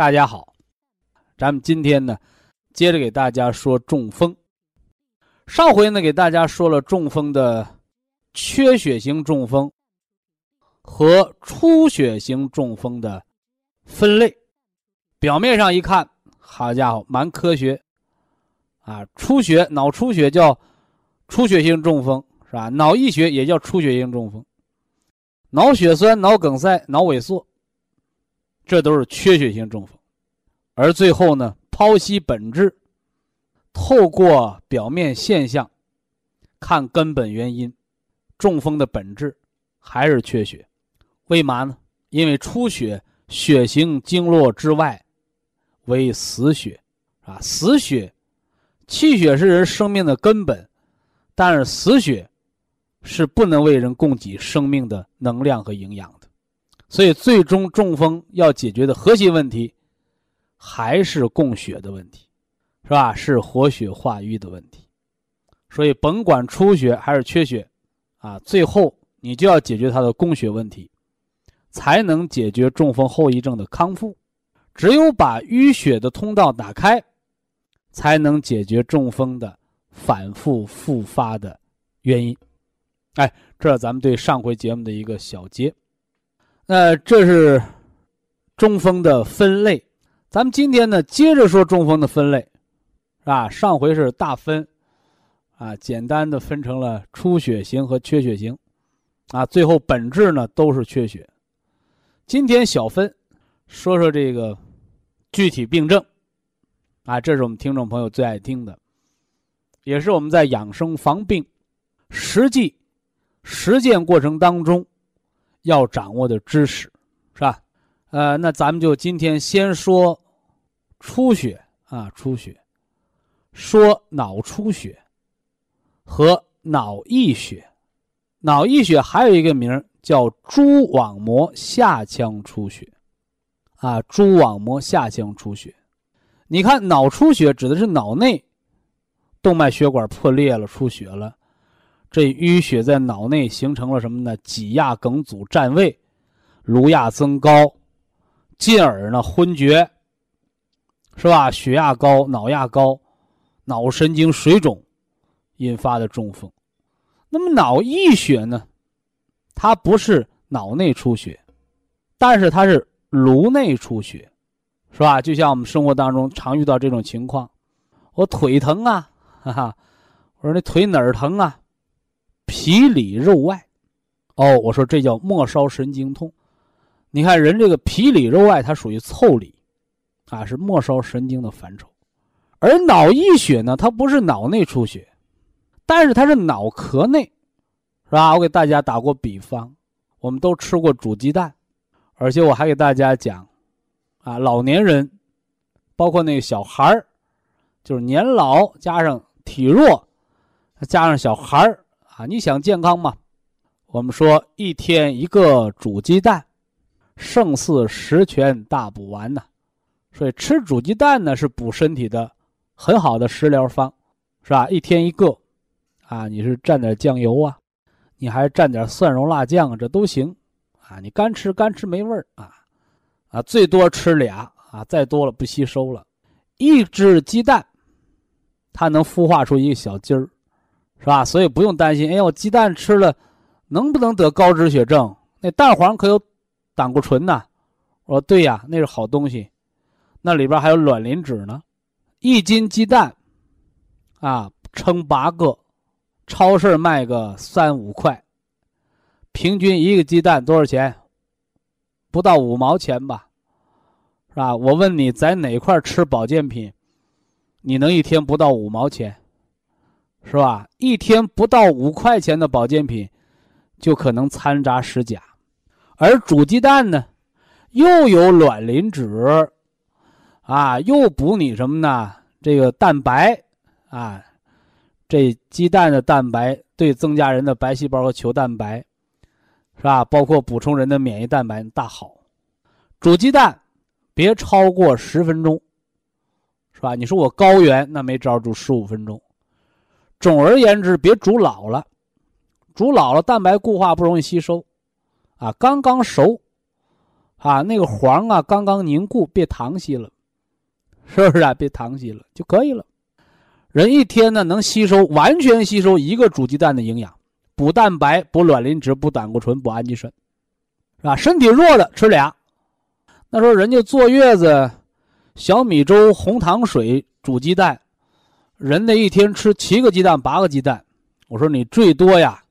大家好，咱们今天呢，接着给大家说中风。上回呢，给大家说了中风的缺血型中风和出血型中风的分类。表面上一看，好家伙，蛮科学啊！出血，脑出血叫出血性中风，是吧？脑溢血也叫出血性中风，脑血栓、脑梗塞、脑萎缩。这都是缺血性中风，而最后呢，剖析本质，透过表面现象看根本原因，中风的本质还是缺血。为嘛呢？因为出血血行经络之外为死血，啊，死血，气血是人生命的根本，但是死血是不能为人供给生命的能量和营养。所以，最终中风要解决的核心问题，还是供血的问题，是吧？是活血化瘀的问题。所以，甭管出血还是缺血，啊，最后你就要解决它的供血问题，才能解决中风后遗症的康复。只有把淤血的通道打开，才能解决中风的反复复发的原因。哎，这是咱们对上回节目的一个小结。那这是中风的分类，咱们今天呢接着说中风的分类，是吧？上回是大分，啊，简单的分成了出血型和缺血型，啊，最后本质呢都是缺血。今天小分，说说这个具体病症，啊，这是我们听众朋友最爱听的，也是我们在养生防病实际实践过程当中。要掌握的知识，是吧？呃，那咱们就今天先说出血啊，出血，说脑出血和脑溢血。脑溢血还有一个名叫蛛网膜下腔出血，啊，蛛网膜下腔出血。你看，脑出血指的是脑内动脉血管破裂了，出血了。这淤血在脑内形成了什么呢？挤压梗阻占位，颅压增高，进而呢昏厥，是吧？血压高，脑压高，脑神经水肿，引发的中风。那么脑溢血呢？它不是脑内出血，但是它是颅内出血，是吧？就像我们生活当中常遇到这种情况，我腿疼啊，哈哈，我说那腿哪儿疼啊？皮里肉外，哦，我说这叫末梢神经痛。你看人这个皮里肉外，它属于腠理，啊，是末梢神经的范畴。而脑溢血呢，它不是脑内出血，但是它是脑壳内，是吧？我给大家打过比方，我们都吃过煮鸡蛋，而且我还给大家讲，啊，老年人，包括那个小孩儿，就是年老加上体弱，加上小孩儿。啊，你想健康吗？我们说一天一个煮鸡蛋，胜似十全大补丸呢。所以吃煮鸡蛋呢是补身体的很好的食疗方，是吧？一天一个，啊，你是蘸点酱油啊，你还蘸点蒜蓉辣酱，这都行。啊，你干吃干吃没味儿啊，啊，最多吃俩啊，再多了不吸收了。一只鸡蛋，它能孵化出一个小鸡儿。是吧？所以不用担心。哎，我鸡蛋吃了，能不能得高脂血症？那蛋黄可有胆固醇呐。我说对呀，那是好东西。那里边还有卵磷脂呢。一斤鸡蛋，啊，称八个，超市卖个三五块，平均一个鸡蛋多少钱？不到五毛钱吧，是吧？我问你在哪块吃保健品，你能一天不到五毛钱，是吧？一天不到五块钱的保健品，就可能掺杂使假，而煮鸡蛋呢，又有卵磷脂。啊，又补你什么呢？这个蛋白，啊，这鸡蛋的蛋白对增加人的白细胞和球蛋白，是吧？包括补充人的免疫蛋白大好。煮鸡蛋别超过十分钟，是吧？你说我高原那没招，煮十五分钟。总而言之，别煮老了，煮老了蛋白固化不容易吸收，啊，刚刚熟，啊，那个黄啊刚刚凝固，别糖稀了。是不是啊？别糖稀了就可以了。人一天呢能吸收完全吸收一个煮鸡蛋的营养，补蛋白、补卵磷脂、补胆固醇、补氨基酸，是吧？身体弱的吃俩。那时候人家坐月子，小米粥、红糖水煮鸡蛋，人那一天吃七个鸡蛋、八个鸡蛋。我说你最多呀，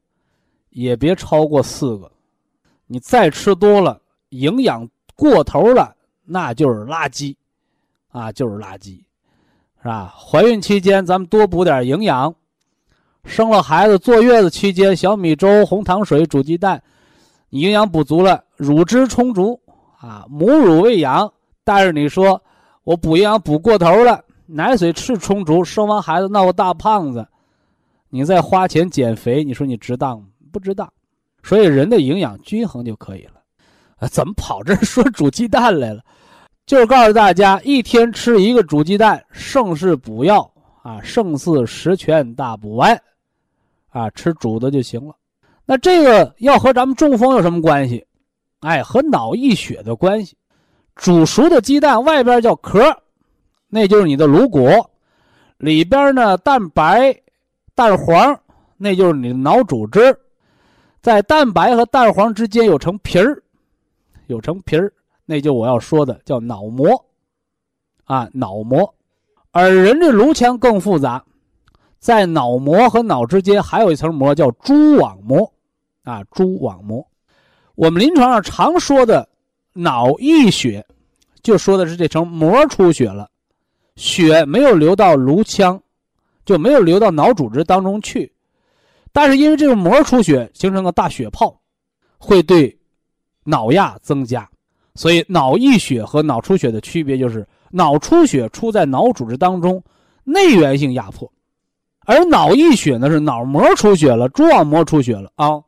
也别超过四个。你再吃多了，营养过头了，那就是垃圾。啊，就是垃圾，是吧？怀孕期间咱们多补点营养，生了孩子坐月子期间，小米粥、红糖水煮鸡蛋，营养补足了，乳汁充足啊，母乳喂养。但是你说我补营养补过头了，奶水吃充足，生完孩子闹个大胖子，你再花钱减肥，你说你值当吗？不值当。所以人的营养均衡就可以了。啊，怎么跑这说煮鸡蛋来了？就是告诉大家，一天吃一个煮鸡蛋，胜似补药啊，胜似十全大补丸，啊，吃煮的就行了。那这个要和咱们中风有什么关系？哎，和脑溢血的关系。煮熟的鸡蛋外边叫壳，那就是你的颅骨，里边呢蛋白、蛋黄，那就是你的脑组织，在蛋白和蛋黄之间有层皮儿，有层皮儿。那就我要说的叫脑膜，啊，脑膜，而人的颅腔更复杂，在脑膜和脑之间还有一层膜叫蛛网膜，啊，蛛网膜。我们临床上常说的脑溢血，就说的是这层膜出血了，血没有流到颅腔，就没有流到脑组织当中去，但是因为这个膜出血形成了大血泡，会对脑压增加。所以，脑溢血和脑出血的区别就是，脑出血出在脑组织当中，内源性压迫，而脑溢血呢是脑膜出血了，蛛网膜出血了啊，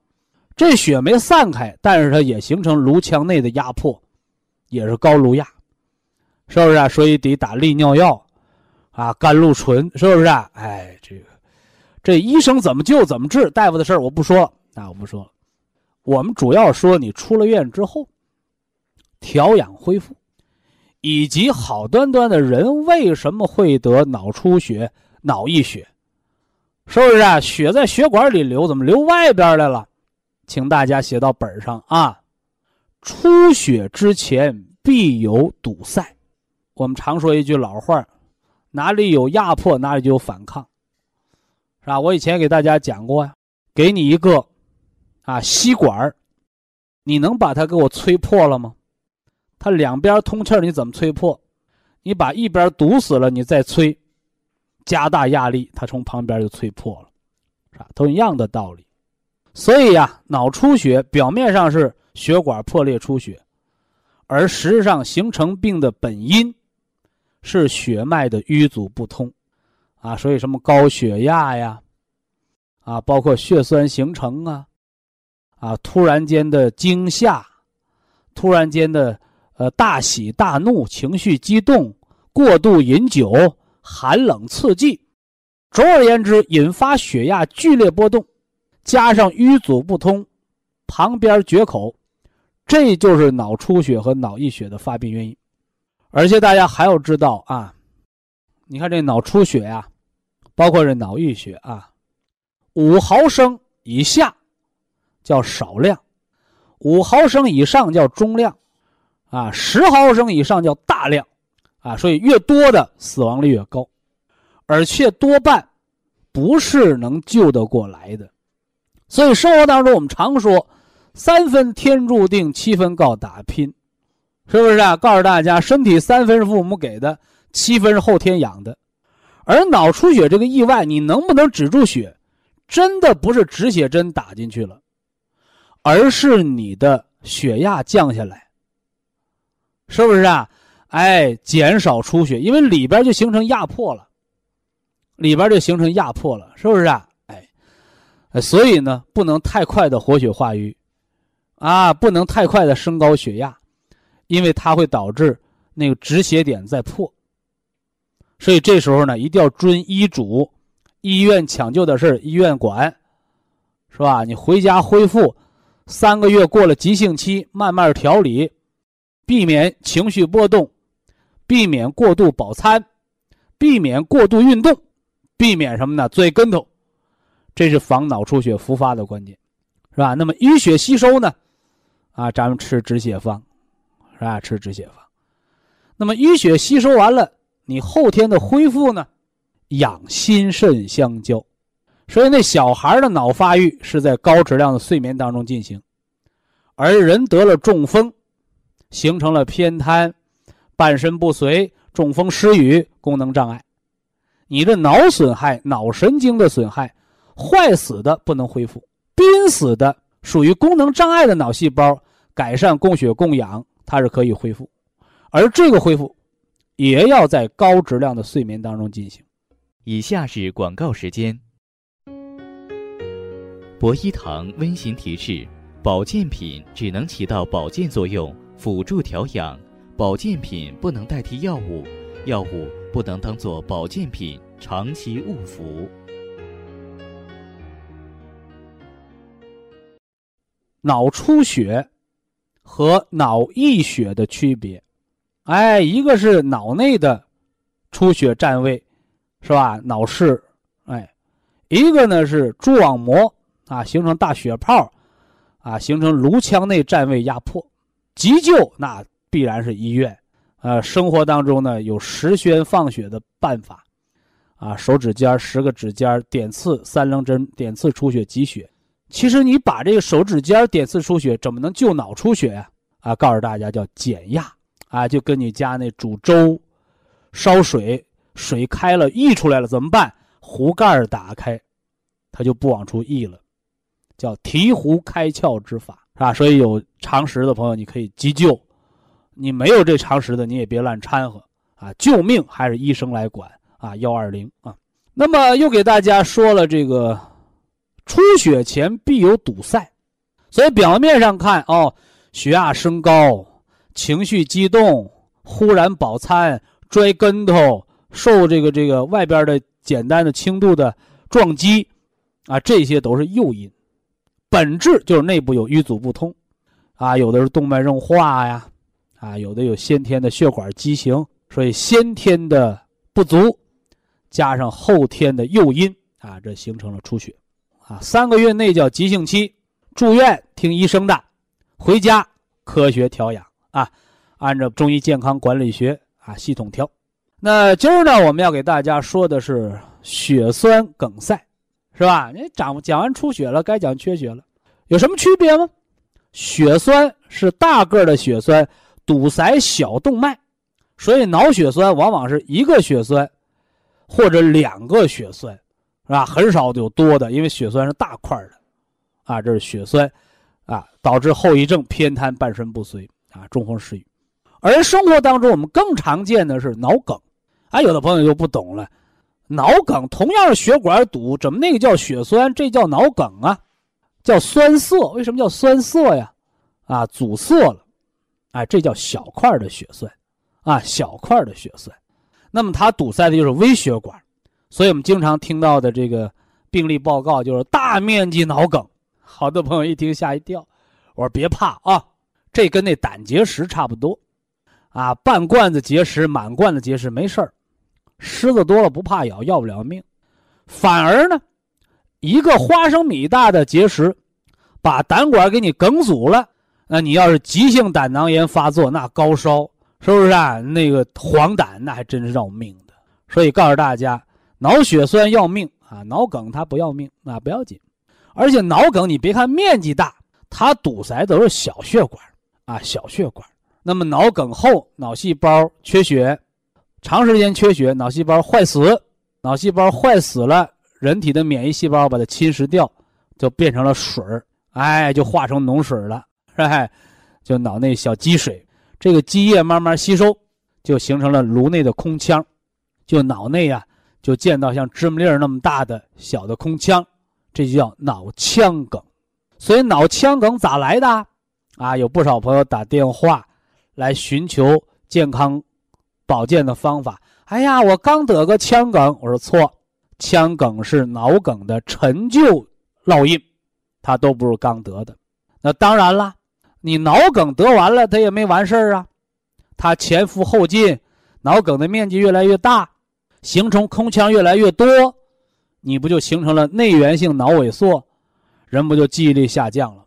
这血没散开，但是它也形成颅腔内的压迫，也是高颅压，是不是啊？所以得打利尿药，啊，甘露醇，是不是啊？哎，这个，这医生怎么救怎么治，大夫的事儿我不说了啊，我不说了，我们主要说你出了院之后。调养恢复，以及好端端的人为什么会得脑出血、脑溢血？是不是啊？血在血管里流，怎么流外边来了？请大家写到本上啊！出血之前必有堵塞。我们常说一句老话哪里有压迫，哪里就有反抗，是吧？我以前给大家讲过呀，给你一个啊吸管你能把它给我吹破了吗？它两边通气你怎么吹破？你把一边堵死了，你再吹，加大压力，它从旁边就吹破了，是吧？都一样的道理。所以呀，脑出血表面上是血管破裂出血，而实际上形成病的本因是血脉的淤阻不通，啊，所以什么高血压呀，啊，包括血栓形成啊，啊，突然间的惊吓，突然间的。呃，大喜大怒，情绪激动，过度饮酒，寒冷刺激，总而言之，引发血压剧烈波动，加上淤阻不通，旁边决口，这就是脑出血和脑溢血的发病原因。而且大家还要知道啊，你看这脑出血呀，包括这脑溢血啊，五毫升以下叫少量，五毫升以上叫中量。啊，十毫升以上叫大量，啊，所以越多的死亡率越高，而且多半不是能救得过来的。所以生活当中我们常说“三分天注定，七分靠打拼”，是不是啊？告诉大家，身体三分是父母给的，七分是后天养的。而脑出血这个意外，你能不能止住血，真的不是止血针打进去了，而是你的血压降下来，是不是啊？哎，减少出血，因为里边就形成压迫了，里边就形成压迫了，是不是啊？哎，所以呢，不能太快的活血化瘀，啊，不能太快的升高血压，因为它会导致那个止血点在破。所以这时候呢，一定要遵医嘱，医院抢救的事医院管，是吧？你回家恢复，三个月过了急性期，慢慢调理，避免情绪波动。避免过度饱餐，避免过度运动，避免什么呢？摔跟头，这是防脑出血复发的关键，是吧？那么淤血吸收呢？啊，咱们吃止血方，是吧？吃止血方。那么淤血吸收完了，你后天的恢复呢？养心肾相交。所以那小孩的脑发育是在高质量的睡眠当中进行，而人得了中风，形成了偏瘫。半身不遂、中风、失语、功能障碍，你的脑损害、脑神经的损害，坏死的不能恢复，濒死的属于功能障碍的脑细胞改善供血供氧，它是可以恢复，而这个恢复也要在高质量的睡眠当中进行。以下是广告时间。博一堂温馨提示：保健品只能起到保健作用，辅助调养。保健品不能代替药物，药物不能当做保健品长期误服。脑出血和脑溢血的区别，哎，一个是脑内的出血占位，是吧？脑室，哎，一个呢是蛛网膜啊形成大血泡，啊形成颅腔内占位压迫，急救那。必然是医院，呃，生活当中呢有十宣放血的办法，啊，手指尖十个指尖点刺三棱针点刺出血挤血。其实你把这个手指尖点刺出血，怎么能救脑出血呀？啊，告诉大家叫减压，啊，就跟你家那煮粥，烧水，水开了溢出来了怎么办？壶盖打开，它就不往出溢了，叫提壶开窍之法，是吧？所以有常识的朋友，你可以急救。你没有这常识的，你也别乱掺和啊！救命还是医生来管啊！幺二零啊。那么又给大家说了这个，出血前必有堵塞，所以表面上看哦，血压升高，情绪激动，忽然饱餐，摔跟头，受这个这个外边的简单的轻度的撞击，啊，这些都是诱因，本质就是内部有瘀阻不通，啊，有的是动脉硬化呀。啊，有的有先天的血管畸形，所以先天的不足，加上后天的诱因啊，这形成了出血。啊，三个月内叫急性期，住院听医生的，回家科学调养啊，按照中医健康管理学啊系统调。那今儿呢，我们要给大家说的是血栓梗塞，是吧？你讲讲完出血了，该讲缺血了，有什么区别吗？血栓是大个的血栓。堵塞小动脉，所以脑血栓往往是一个血栓，或者两个血栓，啊？很少有多的，因为血栓是大块的，啊，这是血栓，啊，导致后遗症偏瘫、半身不遂，啊，中风失语。而生活当中我们更常见的是脑梗，啊，有的朋友就不懂了，脑梗同样是血管堵，怎么那个叫血栓，这叫脑梗啊？叫栓塞，为什么叫栓塞呀？啊，阻塞了。哎，这叫小块的血栓，啊，小块的血栓，那么它堵塞的就是微血管，所以我们经常听到的这个病例报告就是大面积脑梗。好多朋友一听吓一跳，我说别怕啊，这跟那胆结石差不多，啊，半罐子结石、满罐子结石没事儿，虱子多了不怕咬，要不了命，反而呢，一个花生米大的结石，把胆管给你梗阻了。那你要是急性胆囊炎发作，那高烧是不是啊？那个黄疸那还真是要命的。所以告诉大家，脑血栓要命啊，脑梗它不要命啊，不要紧。而且脑梗你别看面积大，它堵塞都是小血管啊，小血管。那么脑梗后，脑细胞缺血，长时间缺血，脑细胞坏死，脑细胞坏死了，人体的免疫细胞把它侵蚀掉，就变成了水儿，哎，就化成脓水了，是吧？就脑内小积水，这个积液慢慢吸收，就形成了颅内的空腔，就脑内啊，就见到像芝麻粒儿那么大的小的空腔，这就叫脑腔梗。所以脑腔梗咋来的？啊，有不少朋友打电话。来寻求健康保健的方法。哎呀，我刚得个腔梗，我说错，腔梗是脑梗的陈旧烙印，它都不是刚得的。那当然了，你脑梗得完了，它也没完事儿啊，它前赴后继，脑梗的面积越来越大，形成空腔越来越多，你不就形成了内源性脑萎缩，人不就记忆力下降了？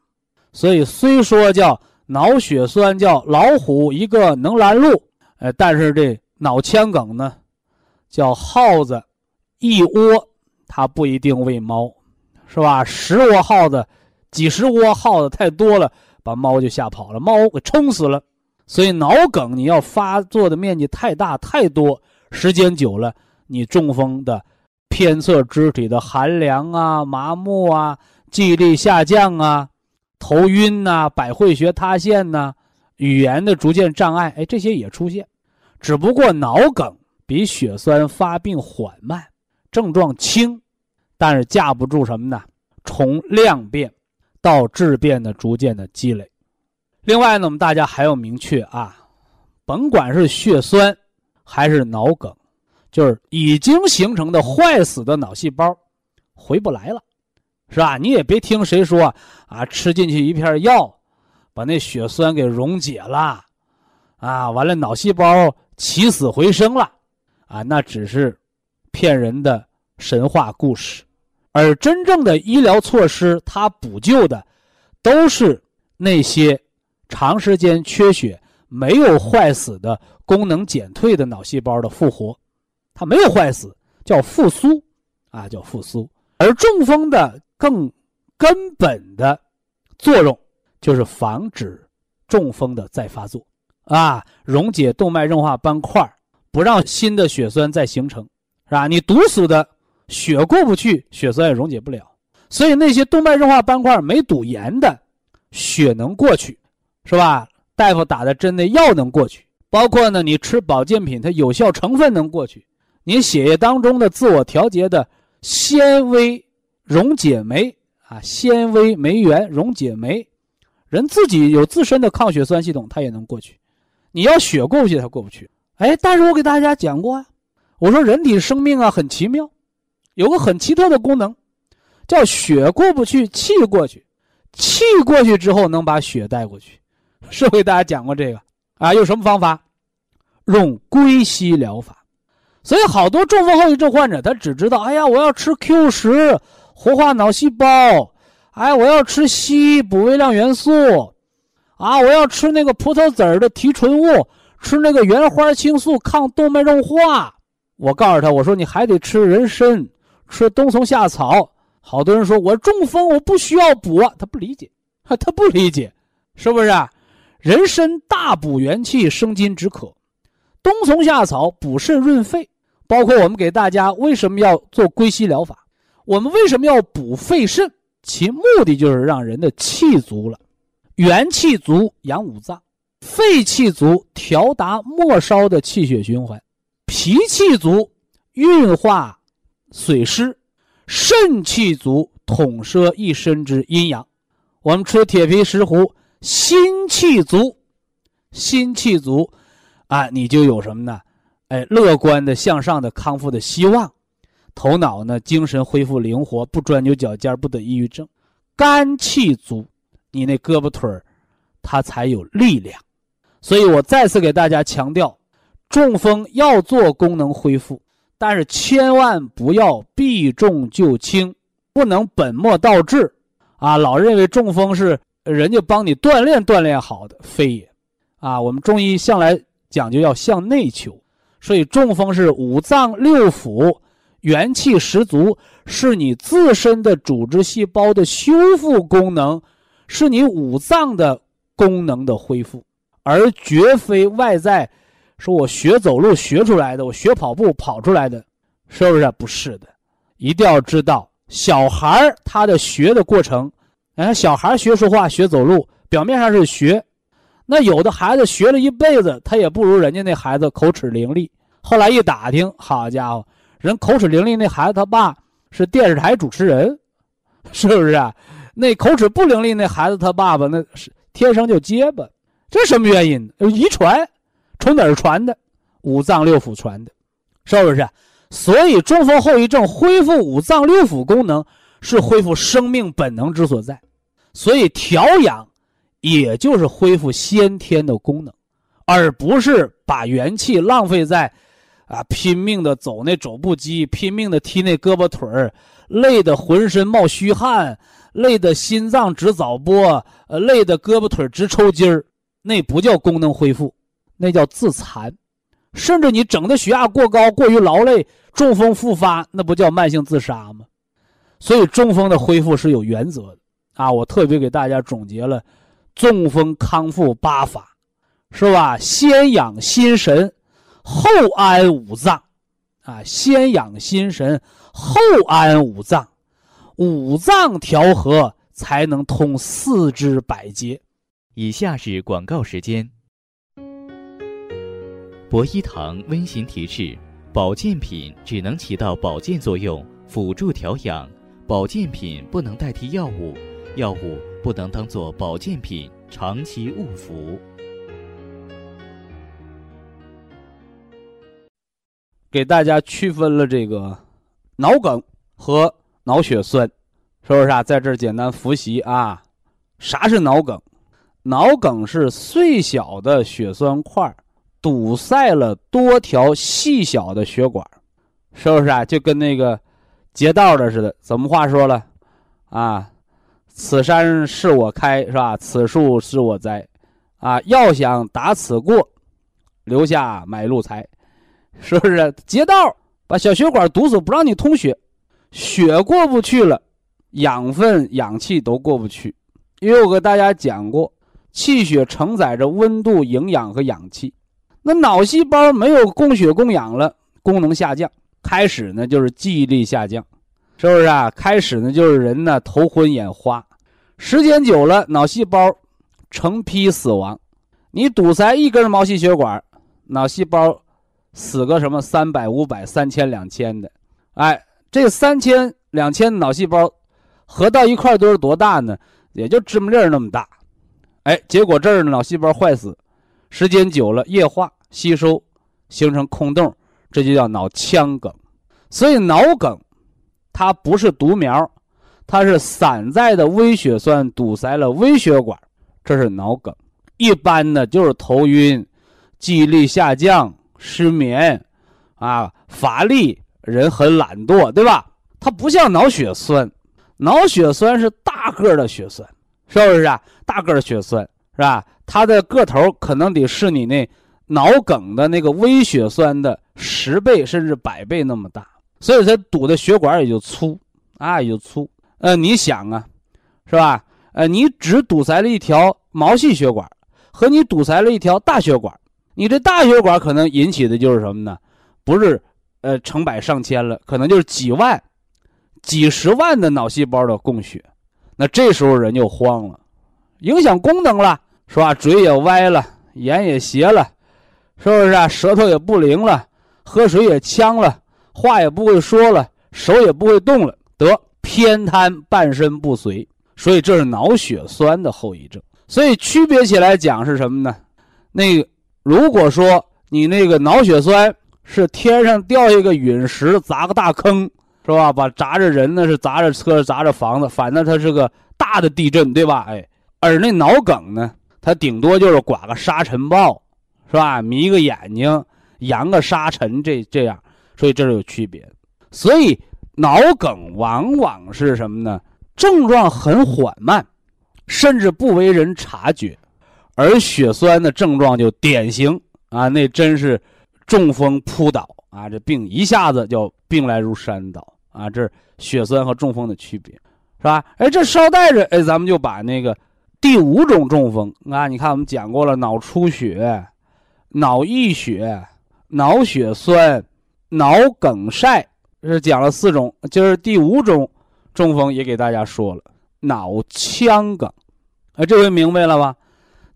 所以虽说叫。脑血栓叫老虎一个能拦路，呃，但是这脑腔梗呢，叫耗子一窝，它不一定喂猫，是吧？十窝耗子，几十窝耗子太多了，把猫就吓跑了，猫给冲死了。所以脑梗你要发作的面积太大太多，时间久了，你中风的偏侧肢体的寒凉啊、麻木啊、记忆力下降啊。头晕呐，百会穴塌陷呐，语言的逐渐障碍，哎，这些也出现，只不过脑梗比血栓发病缓慢，症状轻，但是架不住什么呢？从量变到质变的逐渐的积累。另外呢，我们大家还要明确啊，甭管是血栓还是脑梗，就是已经形成的坏死的脑细胞回不来了。是吧？你也别听谁说啊，吃进去一片药，把那血栓给溶解了，啊，完了脑细胞起死回生了，啊，那只是骗人的神话故事。而真正的医疗措施，它补救的都是那些长时间缺血、没有坏死的功能减退的脑细胞的复活。它没有坏死，叫复苏，啊，叫复苏。而中风的。更根本的作用就是防止中风的再发作啊，溶解动脉硬化斑块，不让新的血栓再形成，是吧？你堵死的血过不去，血栓也溶解不了。所以那些动脉硬化斑块没堵严的，血能过去，是吧？大夫打的针的药能过去，包括呢，你吃保健品，它有效成分能过去，你血液当中的自我调节的纤维。溶解酶啊，纤维酶原溶解酶，人自己有自身的抗血栓系统，它也能过去。你要血过不去，它过不去。哎，但是我给大家讲过啊，我说人体生命啊很奇妙，有个很奇特的功能，叫血过不去，气过去，气过去之后能把血带过去。是给大家讲过这个啊？用什么方法？用归西疗法。所以好多中风后遗症患者，他只知道，哎呀，我要吃 Q 十。活化脑细胞，哎，我要吃硒补微量元素，啊，我要吃那个葡萄籽的提纯物，吃那个原花青素抗动脉硬化。我告诉他，我说你还得吃人参，吃冬虫夏草。好多人说我中风，我不需要补，他不理解，他不理解，是不是？人参大补元气，生津止渴；冬虫夏草补肾润肺。包括我们给大家为什么要做归西疗法？我们为什么要补肺肾？其目的就是让人的气足了，元气足养五脏，肺气足调达末梢的气血循环，脾气足运化水湿，肾气足统摄一身之阴阳。我们吃铁皮石斛，心气足，心气足，啊，你就有什么呢？哎，乐观的、向上的、康复的希望。头脑呢，精神恢复灵活，不钻牛角尖，不得抑郁症。肝气足，你那胳膊腿儿，它才有力量。所以我再次给大家强调，中风要做功能恢复，但是千万不要避重就轻，不能本末倒置，啊，老认为中风是人家帮你锻炼锻炼好的，非也。啊，我们中医向来讲究要向内求，所以中风是五脏六腑元气十足，是你自身的组织细胞的修复功能，是你五脏的功能的恢复，而绝非外在。说我学走路学出来的，我学跑步跑出来的，是不是？不是的，一定要知道，小孩儿他的学的过程，哎，小孩学说话、学走路，表面上是学，那有的孩子学了一辈子，他也不如人家那孩子口齿伶俐。后来一打听，好家伙，人口齿伶俐那孩子他爸是电视台主持人，是不是啊？那口齿不伶俐那孩子他爸爸那是天生就结巴，这什么原因？遗传。从哪儿传的？五脏六腑传的，是不是？所以中风后遗症恢复五脏六腑功能是恢复生命本能之所在。所以调养，也就是恢复先天的功能，而不是把元气浪费在，啊，拼命的走那肘部肌，拼命的踢那胳膊腿儿，累得浑身冒虚汗，累得心脏直早搏，呃，累得胳膊腿直抽筋儿，那不叫功能恢复。那叫自残，甚至你整的血压过高、过于劳累、中风复发，那不叫慢性自杀吗？所以中风的恢复是有原则的啊！我特别给大家总结了中风康复八法，是吧？先养心神，后安五脏，啊，先养心神，后安五脏，五脏调和才能通四肢百节。以下是广告时间。博一堂温馨提示：保健品只能起到保健作用，辅助调养；保健品不能代替药物，药物不能当做保健品长期误服。给大家区分了这个脑梗和脑血栓，是不是啊？在这儿简单复习啊，啥是脑梗？脑梗是碎小的血栓块。堵塞了多条细小的血管，是不是啊？就跟那个劫道的似的。怎么话说了？啊，此山是我开，是吧？此树是我栽，啊，要想打此过，留下买路财，是不是？劫道把小血管堵死，不让你通血，血过不去了，养分、氧气都过不去。因为我给大家讲过，气血承载着温度、营养和氧气。那脑细胞没有供血供氧了，功能下降，开始呢就是记忆力下降，是不是啊？开始呢就是人呢头昏眼花，时间久了脑细胞成批死亡。你堵塞一根毛细血管，脑细胞死个什么三百、五百、三千、两千的，哎，这三千、两千脑细胞合到一块都是多大呢？也就芝麻粒儿那么大，哎，结果这儿脑细胞坏死。时间久了，液化吸收，形成空洞，这就叫脑腔梗。所以脑梗，它不是独苗，它是散在的微血栓堵塞了微血管，这是脑梗。一般呢就是头晕、记忆力下降、失眠，啊，乏力，人很懒惰，对吧？它不像脑血栓，脑血栓是大个的血栓，是不是啊？大个的血栓是吧？它的个头可能得是你那脑梗的那个微血栓的十倍甚至百倍那么大，所以它堵的血管也就粗啊，也就粗。呃，你想啊，是吧？呃，你只堵塞了一条毛细血管，和你堵塞了一条大血管，你这大血管可能引起的就是什么呢？不是呃成百上千了，可能就是几万、几十万的脑细胞的供血，那这时候人就慌了，影响功能了。是吧？嘴也歪了，眼也斜了，是不是啊？舌头也不灵了，喝水也呛了，话也不会说了，手也不会动了，得偏瘫，半身不遂。所以这是脑血栓的后遗症。所以区别起来讲是什么呢？那个如果说你那个脑血栓是天上掉一个陨石砸个大坑，是吧？把砸着人呢，是砸着车，砸着房子，反正它是个大的地震，对吧？哎，而那脑梗呢？它顶多就是刮个沙尘暴，是吧？迷个眼睛，扬个沙尘，这这样，所以这是有区别。所以脑梗往往是什么呢？症状很缓慢，甚至不为人察觉，而血栓的症状就典型啊，那真是中风扑倒啊，这病一下子就病来如山倒啊，这是血栓和中风的区别，是吧？哎，这捎带着，哎，咱们就把那个第五种中风啊，你看我们讲过了，脑出血、脑溢血、脑血栓、脑梗塞，是讲了四种，今儿第五种中风也给大家说了，脑腔梗，啊，这回明白了吧？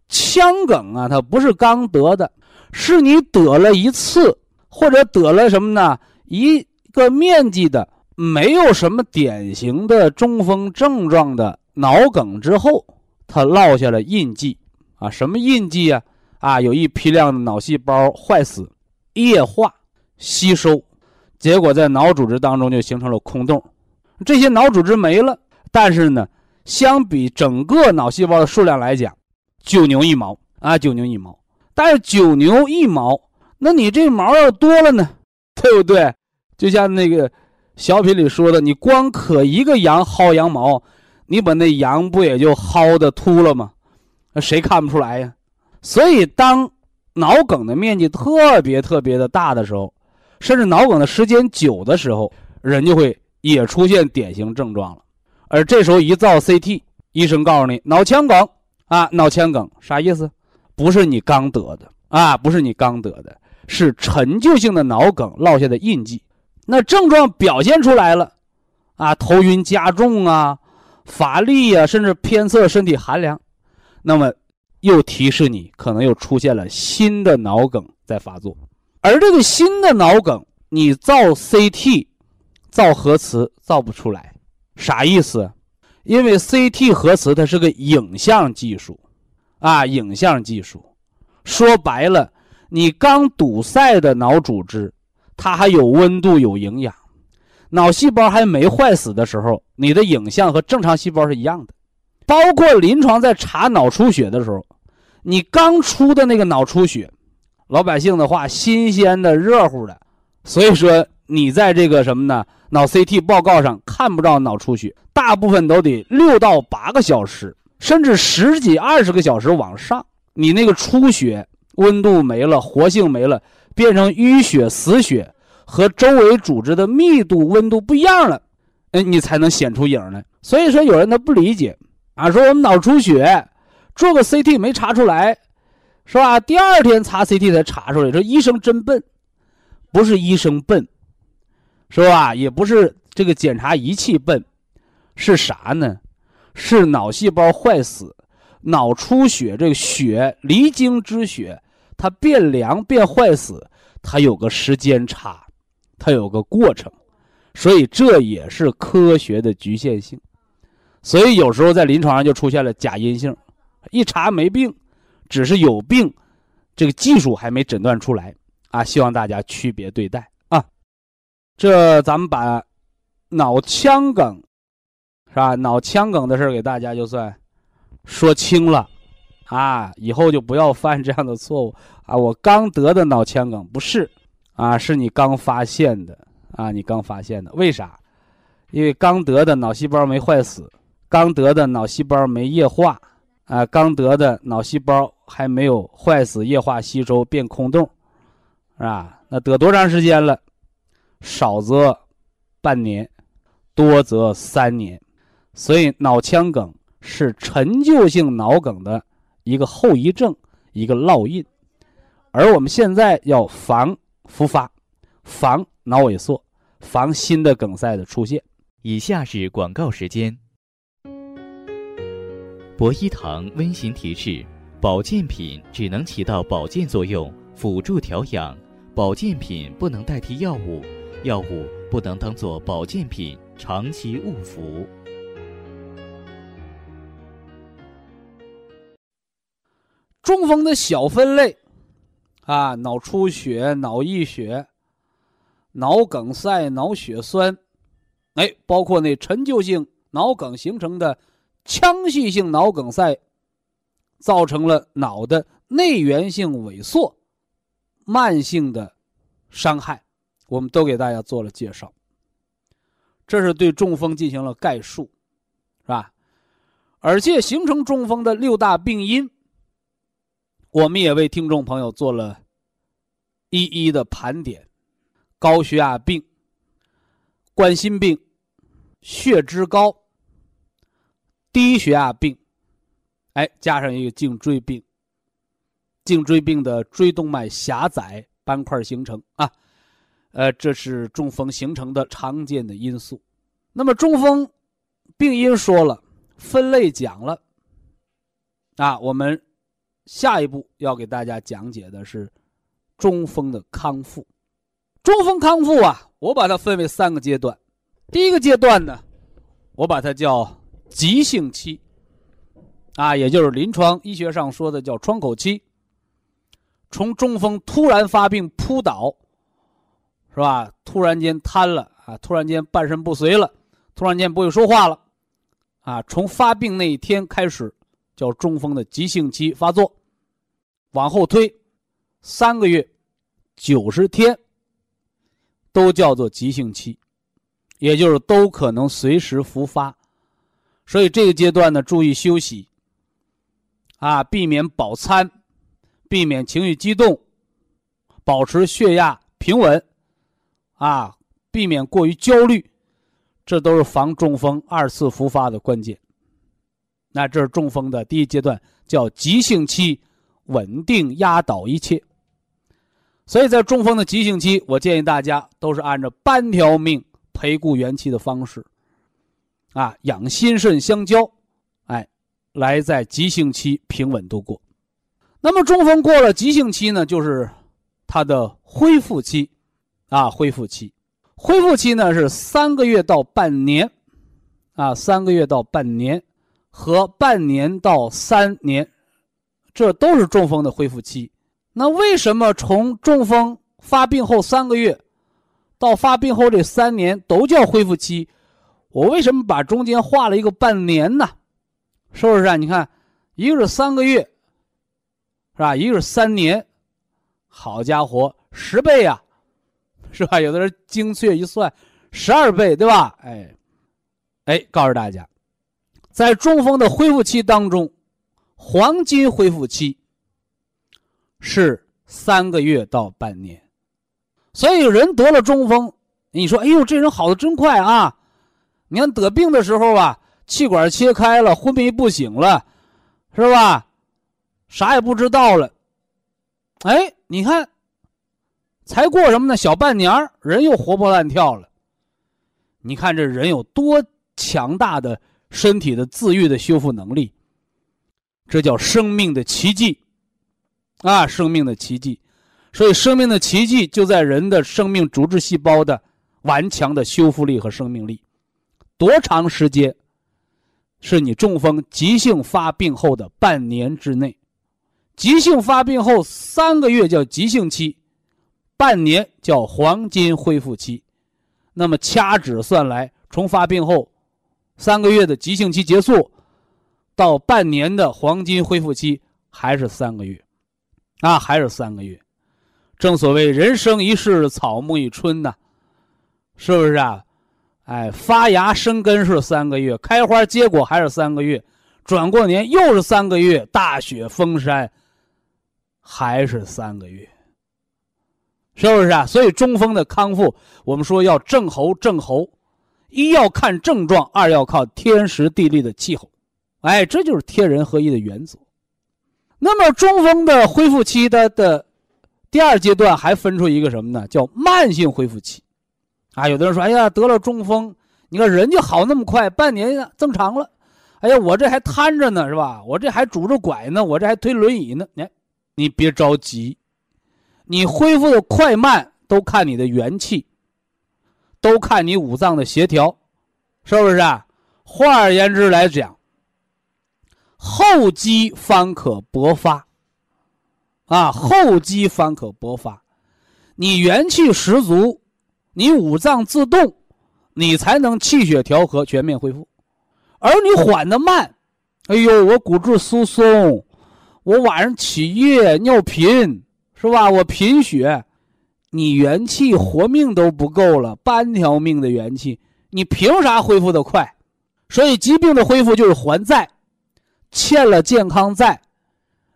腔梗啊，它不是刚得的，是你得了一次，或者得了什么呢？一个面积的没有什么典型的中风症状的脑梗之后，它落下了印记啊？什么印记啊？啊，有一批量的脑细胞坏死、液化、吸收，结果在脑组织当中就形成了空洞。这些脑组织没了，但是呢，相比整个脑细胞的数量来讲，九牛一毛啊，九牛一毛。但是九牛一毛，那你这毛要多了呢，对不对？就像那个小品里说的，你光可一个羊薅羊毛，你把那羊不也就薅的秃了吗？谁看不出来呀？所以，当脑梗的面积特别特别的大的时候，甚至脑梗的时间久的时候，人就会也出现典型症状了。而这时候一造 CT，医生告诉你脑腔梗。啊，脑腔梗啥意思？不是你刚得的啊，不是你刚得的，是陈旧性的脑梗落下的印记。那症状表现出来了，啊，头晕加重啊，乏力啊，甚至偏侧身体寒凉，那么又提示你可能又出现了新的脑梗在发作。而这个新的脑梗，你造 CT、造核磁造不出来，啥意思？因为 CT 核磁它是个影像技术，啊，影像技术，说白了，你刚堵塞的脑组织，它还有温度、有营养，脑细胞还没坏死的时候，你的影像和正常细胞是一样的。包括临床在查脑出血的时候，你刚出的那个脑出血，老百姓的话，新鲜的、热乎的，所以说你在这个什么呢？脑 CT 报告上看不着脑出血。大部分都得六到八个小时，甚至十几、二十个小时往上。你那个出血温度没了，活性没了，变成淤血、死血，和周围组织的密度、温度不一样了，哎，你才能显出影来。所以说，有人他不理解啊，说我们脑出血，做个 CT 没查出来，是吧？第二天查 CT 才查出来，说医生真笨，不是医生笨，是吧？也不是这个检查仪器笨。是啥呢？是脑细胞坏死，脑出血。这个血离经之血，它变凉变坏死，它有个时间差，它有个过程，所以这也是科学的局限性。所以有时候在临床上就出现了假阴性，一查没病，只是有病，这个技术还没诊断出来啊。希望大家区别对待啊。这咱们把脑腔梗。是吧？脑腔梗的事儿给大家就算说清了，啊，以后就不要犯这样的错误啊！我刚得的脑腔梗不是，啊，是你刚发现的啊，你刚发现的，为啥？因为刚得的脑细胞没坏死，刚得的脑细胞没液化，啊，刚得的脑细胞还没有坏死、液化、吸收变空洞，是吧？那得多长时间了？少则半年，多则三年。所以，脑腔梗是陈旧性脑梗的一个后遗症，一个烙印，而我们现在要防复发，防脑萎缩，防新的梗塞的出现。以下是广告时间。博一堂温馨提示：保健品只能起到保健作用，辅助调养；保健品不能代替药物，药物不能当做保健品长期误服。中风的小分类，啊，脑出血、脑溢血、脑梗塞、脑血栓，哎，包括那陈旧性脑梗形成的腔隙性脑梗塞，造成了脑的内源性萎缩、慢性的伤害，我们都给大家做了介绍。这是对中风进行了概述，是吧？而且形成中风的六大病因。我们也为听众朋友做了一一的盘点：高血压病、冠心病、血脂高、低血压病，哎，加上一个颈椎病。颈椎病的椎动脉狭窄斑块形成啊，呃，这是中风形成的常见的因素。那么中风病因说了，分类讲了，啊，我们下一步要给大家讲解的是中风的康复。中风康复啊，我把它分为三个阶段。第一个阶段呢，我把它叫急性期，啊，也就是临床医学上说的叫窗口期。从中风突然发病扑倒，是吧？突然间瘫了啊！突然间半身不遂了，突然间不会说话了，啊！从发病那一天开始，叫中风的急性期发作，往后推三个月、九十天，都叫做急性期，也就是都可能随时复发。所以这个阶段呢，注意休息，啊，避免饱餐。避免情绪激动，保持血压平稳，啊，避免过于焦虑，这都是防中风二次复发的关键。那这是中风的第一阶段，叫急性期，稳定压倒一切。所以在中风的急性期，我建议大家都是按照半条命培固元气的方式，啊，养心肾相交，哎，来在急性期平稳度过。那么中风过了急性期呢，就是它的恢复期，啊，恢复期，恢复期呢是三个月到半年，啊，三个月到半年和半年到三年，这都是中风的恢复期。那为什么从中风发病后三个月到发病后这三年都叫恢复期？我为什么把中间画了一个半年呢？是不是啊？你看，一个是三个月。是吧？一个是三年，好家伙，十倍呀，是吧？有的人精确一算，十二倍，对吧？哎，哎，告诉大家，在中风的恢复期当中，黄金恢复期是三个月到半年。所以人得了中风，你说，哎呦，这人好的真快啊！你看得病的时候啊，气管切开了，昏迷不醒了，是吧？啥也不知道了，哎，你看，才过什么呢？小半年人又活蹦乱跳了。你看这人有多强大的身体的自愈的修复能力，这叫生命的奇迹啊！生命的奇迹，所以生命的奇迹就在人的生命组织细胞的顽强的修复力和生命力。多长时间？是你中风急性发病后的半年之内。急性发病后三个月叫急性期，半年叫黄金恢复期。那么掐指算来，从发病后三个月的急性期结束，到半年的黄金恢复期还是三个月，啊，还是三个月。正所谓人生一世，草木一春呐，是不是啊？哎，发芽生根是三个月，开花结果还是三个月，转过年又是三个月，大雪封山。还是三个月，是不是啊？所以中风的康复，我们说要正候正候，一要看症状，二要靠天时地利的气候，哎，这就是天人合一的原则。那么中风的恢复期的的第二阶段还分出一个什么呢？叫慢性恢复期，啊，有的人说，哎呀，得了中风，你看人就好那么快，半年正常了，哎呀，我这还瘫着呢，是吧？我这还拄着拐呢，我这还推轮椅呢，你。你别着急，你恢复的快慢都看你的元气，都看你五脏的协调，是不是啊？换而言之来讲，厚积方可薄发，啊，厚积方可薄发。你元气十足，你五脏自动，你才能气血调和，全面恢复。而你缓的慢，哎呦，我骨质疏松。我晚上起夜尿频是吧？我贫血，你元气活命都不够了，半条命的元气，你凭啥恢复的快？所以疾病的恢复就是还债，欠了健康债，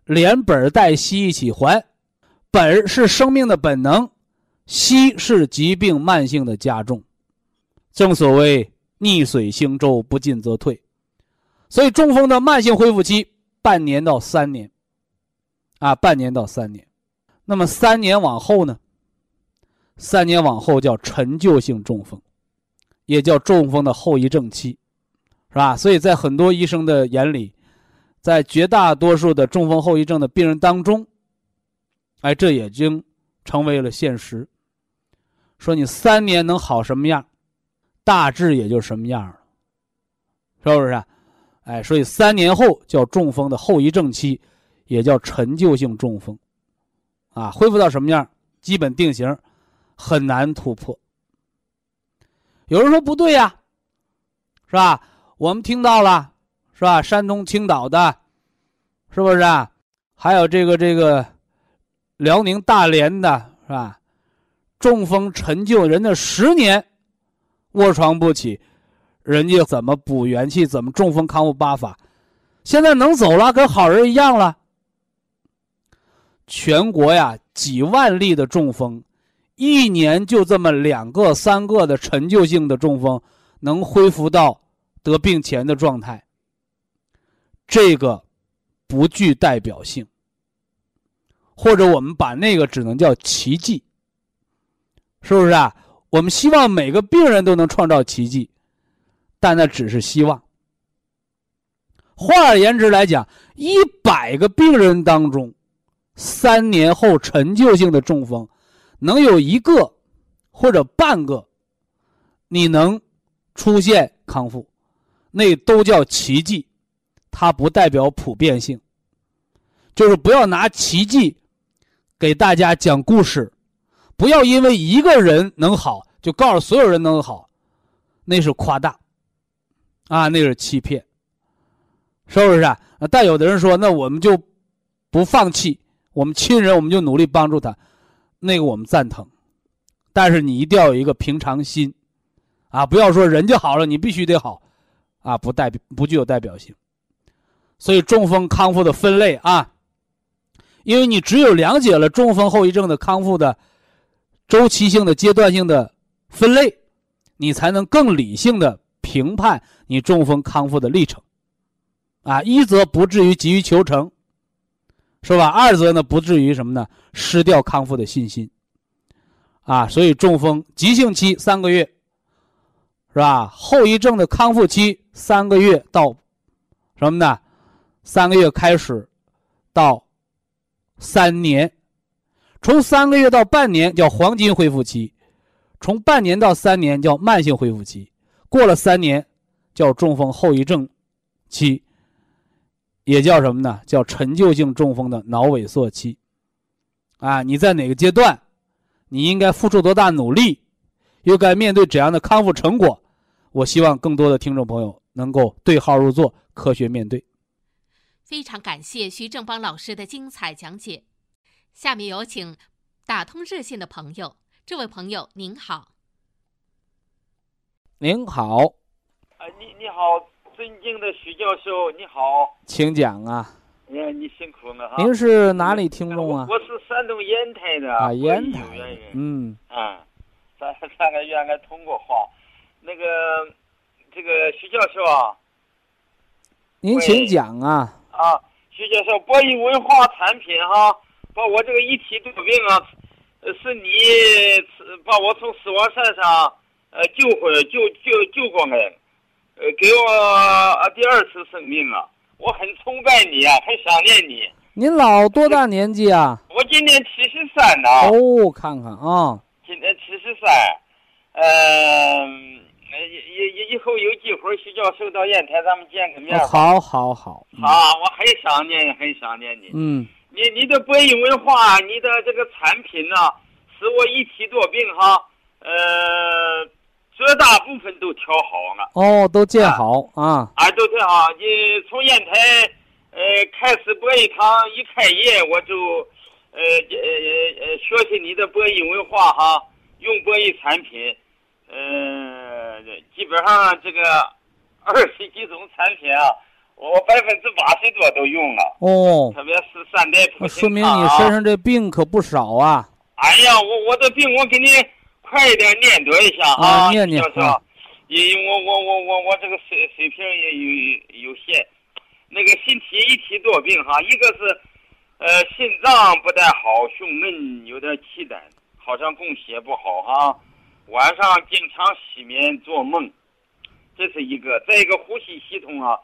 连本带息一起还，本是生命的本能，息是疾病慢性的加重。正所谓逆水行舟，不进则退。所以中风的慢性恢复期半年到三年，啊，半年到三年。那么三年往后呢？三年往后叫陈旧性中风，也叫中风的后遗症期，是吧？所以在很多医生的眼里，在绝大多数的中风后遗症的病人当中，哎，这已经成为了现实。说你三年能好什么样，大致也就什么样了，是不是？啊哎，所以三年后叫中风的后遗症期，也叫陈旧性中风，啊，恢复到什么样，基本定型。很难突破。有人说不对呀，是吧？我们听到了，是吧？山东青岛的，是不是啊？还有这个这个辽宁大连的，是吧？中风陈旧，人家十年卧床不起，人家怎么补元气？怎么中风康复八法？现在能走了，跟好人一样了。全国呀，几万例的中风。一年就这么两个、三个的陈旧性的中风，能恢复到得病前的状态，这个不具代表性，或者我们把那个只能叫奇迹，是不是啊？我们希望每个病人都能创造奇迹，但那只是希望。换而言之来讲，一百个病人当中，三年后陈旧性的中风。能有一个或者半个，你能出现康复，那都叫奇迹，它不代表普遍性。就是不要拿奇迹给大家讲故事，不要因为一个人能好就告诉所有人能好，那是夸大，啊，那是欺骗，是不是啊？但有的人说，那我们就不放弃，我们亲人，我们就努力帮助他。那个我们赞同，但是你一定要有一个平常心，啊，不要说人家好了，你必须得好，啊，不代表不具有代表性。所以中风康复的分类啊，因为你只有了解了中风后遗症的康复的周期性的阶段性的分类，你才能更理性的评判你中风康复的历程，啊，一则不至于急于求成。是吧？二则呢，不至于什么呢？失掉康复的信心。啊，所以中风急性期三个月，是吧？后遗症的康复期三个月到什么呢？三个月开始到三年，从三个月到半年叫黄金恢复期，从半年到三年叫慢性恢复期，过了三年叫中风后遗症期。也叫什么呢？叫陈旧性中风的脑萎缩期，啊，你在哪个阶段？你应该付出多大努力？又该面对怎样的康复成果？我希望更多的听众朋友能够对号入座，科学面对。非常感谢徐正邦老师的精彩讲解。下面有请打通热线的朋友，这位朋友您好。您好。啊，你你好。尊敬的徐教授，你好，请讲啊！哎你辛苦了哈。您是哪里听众啊？我是山东烟台的啊，烟台人。嗯啊，咱咱个月俺通过话，那个这个徐教授啊，您请讲啊。啊，徐教授，博弈文化产品哈，把我这个一体多病啊，是你把我从死亡线上呃救回救救救过来。呃，给我第二次生命啊！我很崇拜你啊，很想念你。您老多大年纪啊？我今年七十三呢。哦，看看啊。今年七十三，呃，以以以后有机会，徐教授到烟台，咱们见个面。好，好，好。好，我很想念，很想念你。嗯。你你的播音文化，你的这个产品呢，使我一体多病哈，呃。绝大部分都调好了哦，都建好啊啊，都挺好。你从烟台呃开始博弈堂一开业，我就呃呃呃学习你的播音文化哈，用播音产品，呃，基本上这个二十几种产品啊，我百分之八十多都用了，哦，特别是三代普啊说明你身上这病可不少啊。哎呀，我我这病我给你快一点念叨一下啊念念啊，因为我我我我我这个水水平也有有限，那个身体一体多病哈，一个是呃心脏不太好，胸闷有点气短，好像供血不好哈，晚上经常失眠做梦，这是一个。再一个呼吸系统啊，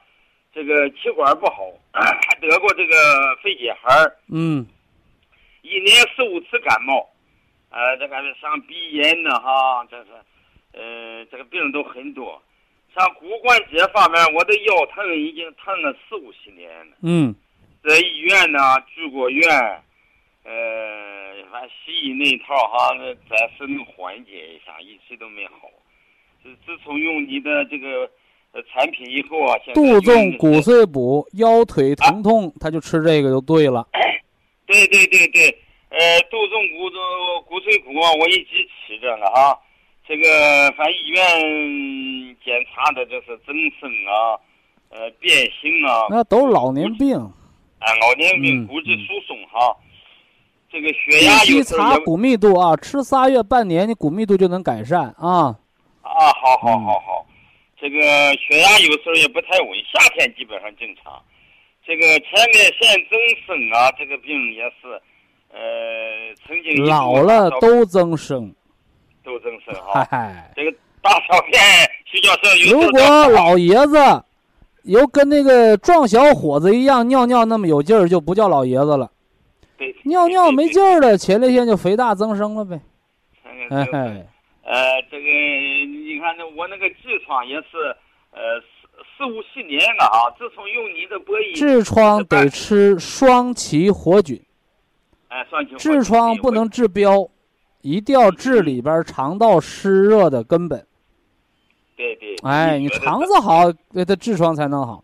这个气管不好，还得过这个肺结核。嗯，一年四五次感冒，呃，这个上鼻炎呢，哈，这是，呃，这个病都很多。像骨关节方面，我的腰疼已经疼了四五十年了。嗯，在医院呢住过院，呃，反正西医那一套哈，暂时能缓解一下，一直都没好。自自从用你的这个呃产品以后啊，杜仲骨碎补，腰腿疼痛，他就吃这个就对了。对对对对，呃，杜仲骨骨碎补啊，我一直吃着呢哈。这个反正医院检查的就是增生啊，呃，变形啊，那都是老年病，啊，老年病嗯骨质疏松哈。这个血压期有时候也查骨密度啊，吃仨月半年，你骨密度就能改善啊。啊，好好嗯好好，这个血压有时候也不太稳，夏天基本上正常。这个前列腺增生啊，这个病也是，呃，曾经老了都增生，都增生哈。嗨。这个大小便，徐教授有如果老爷子有跟那个壮小伙子一样尿尿那么有劲儿，就不叫老爷子了。对尿尿没劲儿了，前列腺就肥大增生了呗。哎，呃，这个你看，那我那个痔疮也是，呃，四四五十年了啊。自从用你的博弈，痔疮得吃双歧活菌，哎，算清痔疮不能治标，一定要治里边肠道湿热的根本。对对。哎，你肠子好，那它痔疮才能好。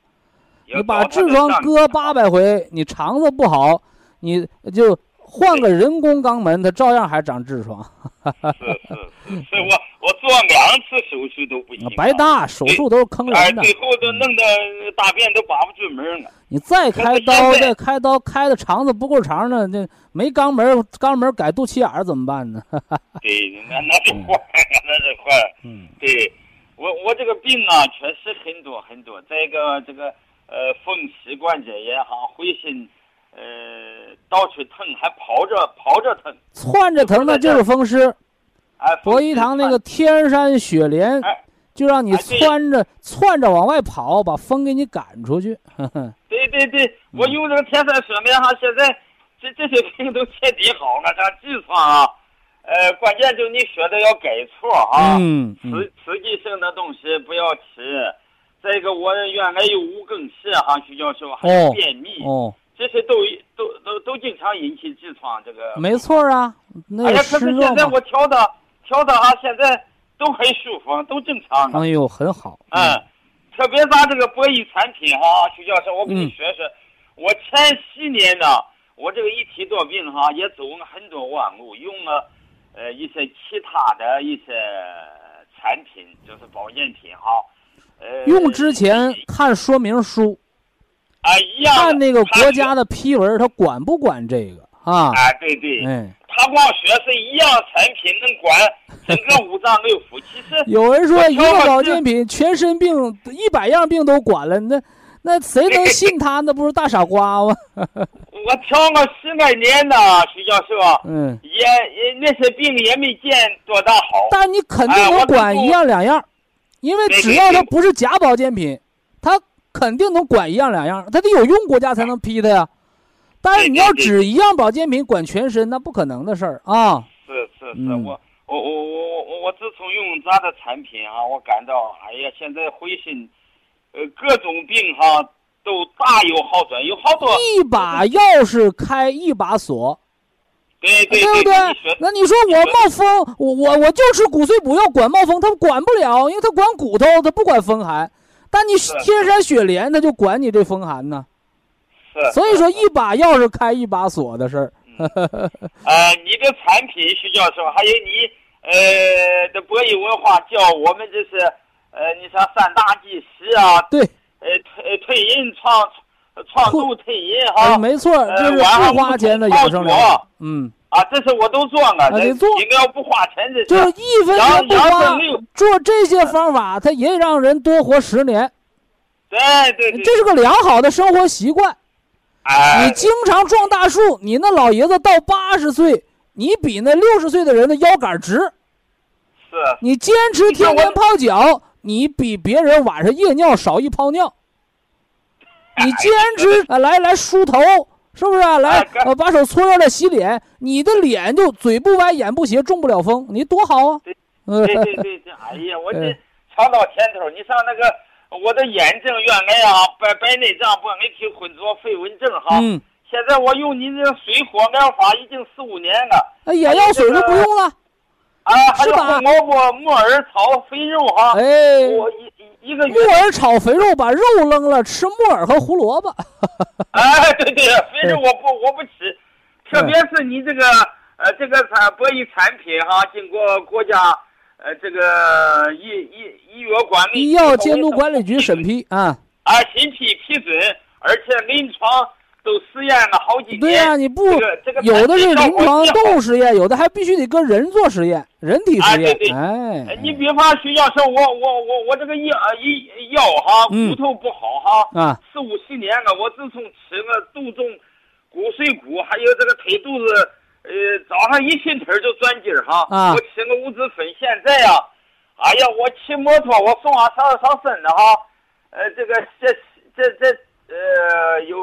你把痔疮割八百回，你肠子不好，你就换个人工肛门，它照样还长痔疮。是是是，是我我做两次手术都不行啊，白搭，手术都是坑哎，人的。最后都弄得大便都拔不出门了。你再开刀，再开刀开的肠子不够长呢，这没肛门，肛门改肚脐眼儿怎么办呢？对，那那是坏，那是坏。嗯，对，我我这个病啊，确实很多很多。再一个，这个呃风湿关节炎哈，回心呃到处疼，还跑着跑着疼。窜着疼那就是风湿。哎，博医堂那个天山雪莲哎，就让你窜着窜着往外跑，把风给你赶出去。呵呵对对对，嗯我用这个天山雪莲哈，现在这这些病都彻底好了。像痔疮啊，呃，关键就你学的要改错啊。嗯嗯刺刺激性的东西不要吃。再一个，我原来有无梗泻哈，徐教授还有哦便秘，哦，这些都都都都经常引起痔疮。这个没错啊，那哎呀，可是现在。我调的调的哈，现在都很舒服，都正常。哎呦，很好。嗯，特别咱这个博弈产品哈，徐教授，我跟你嗯说说，我前些年呢，我这个一体多病哈，也走了很多弯路，用了呃一些其他的一些产品，就是保健品哈。呃，用之前看说明书，啊一样看那个国家的批文，他管不管这个啊？啊，对对，哎，他光说是一样产品能管 整个五脏六腑，其实有人说一个保健品全身病一百样病都管了，那那谁能信他？那不是大傻瓜吗？我调了十来年呢，徐教授，嗯，也也那些病也没见多大好。但你肯定能管一样两样，因为只要它不是假保健品，它肯定能管一样两样，它得有用国家才能批它呀。但是你要对对对只一样保健品管全身，那不可能的事儿啊。是是是，嗯我我我我我我自从用咱的产品啊，我感到哎呀，现在回心，呃，各种病哈都大有好转，有好多一把钥匙开一把锁，对对不对不对？那你说我冒风，我我我就吃骨碎补药管冒风，它管不了，因为它管骨头，它不管风寒。但你是天山雪莲，它就管你这风寒呢。是，所以说，一把钥匙开一把锁的事儿。呃，你的产品，徐教授，还有你呃的博弈文化，教我们这是呃，你像三大忌食啊，对，呃，呃退退阴创创度退印哈。哎，没错，呃这是不花钱的养生不疗。嗯，啊，这是我都做了，这得做尽量不花钱这就是一分钱不花，做这些方法，它也让人多活十年，对对对，这是个良好的生活习惯。哎你经常撞大树，你那老爷子到八十岁，你比那六十岁的人的腰杆直。是你坚持天天泡脚，你比别人晚上夜尿少一泡尿。你坚持啊，来来梳头，是不是啊？来把手搓热了洗脸，你的脸就嘴不歪眼不斜，中不了风，你多好啊！嗯对对对对，哎呀，我这嗯尝到甜头。你上那个我的眼症原来啊，白白内障、玻璃体混浊飞蚊症哈，嗯，现在我用你这水火疗法已经四五年了。哎眼药水就不用了，啊，还有是吧？红萝卜、木耳炒肥肉哈，哎，我一一一个木，耳炒肥肉，把肉扔了，吃木耳和胡萝卜。哎，对对，肥肉我不我不吃，特别是你这个呃这个产博弈产品哈，经过国家呃这个医医医药管理医药监督管理局审批啊。啊审批批准，而且临床都实验了好几年。对呀、你不这个这个有的是临床动物实验，有的还必须得跟人做实验，人体实验。啊对对哎呃，你比方徐教授，我我我我这个腰呃一腰哈嗯骨头不好哈，啊，四五十年了，我自从吃了杜仲骨髓骨，还有这个腿肚子，呃，早上一伸腿就转筋儿哈。啊我吃了五子粉，现在呀、哎呀，我骑摩托，我送啊上上身了哈。呃，这个这这这呃有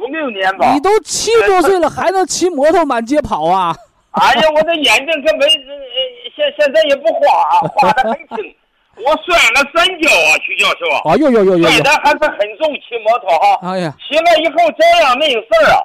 五六年吧你。都七十多岁了，还能骑摩托满街跑啊？哎呀，我的眼睛根本呃现现在也不花，花的很轻。我摔了三跤啊，徐教授啊，哟哟哟哟！摔的还是很重，骑摩托哈。哎呀，骑了以后照样没有事儿啊。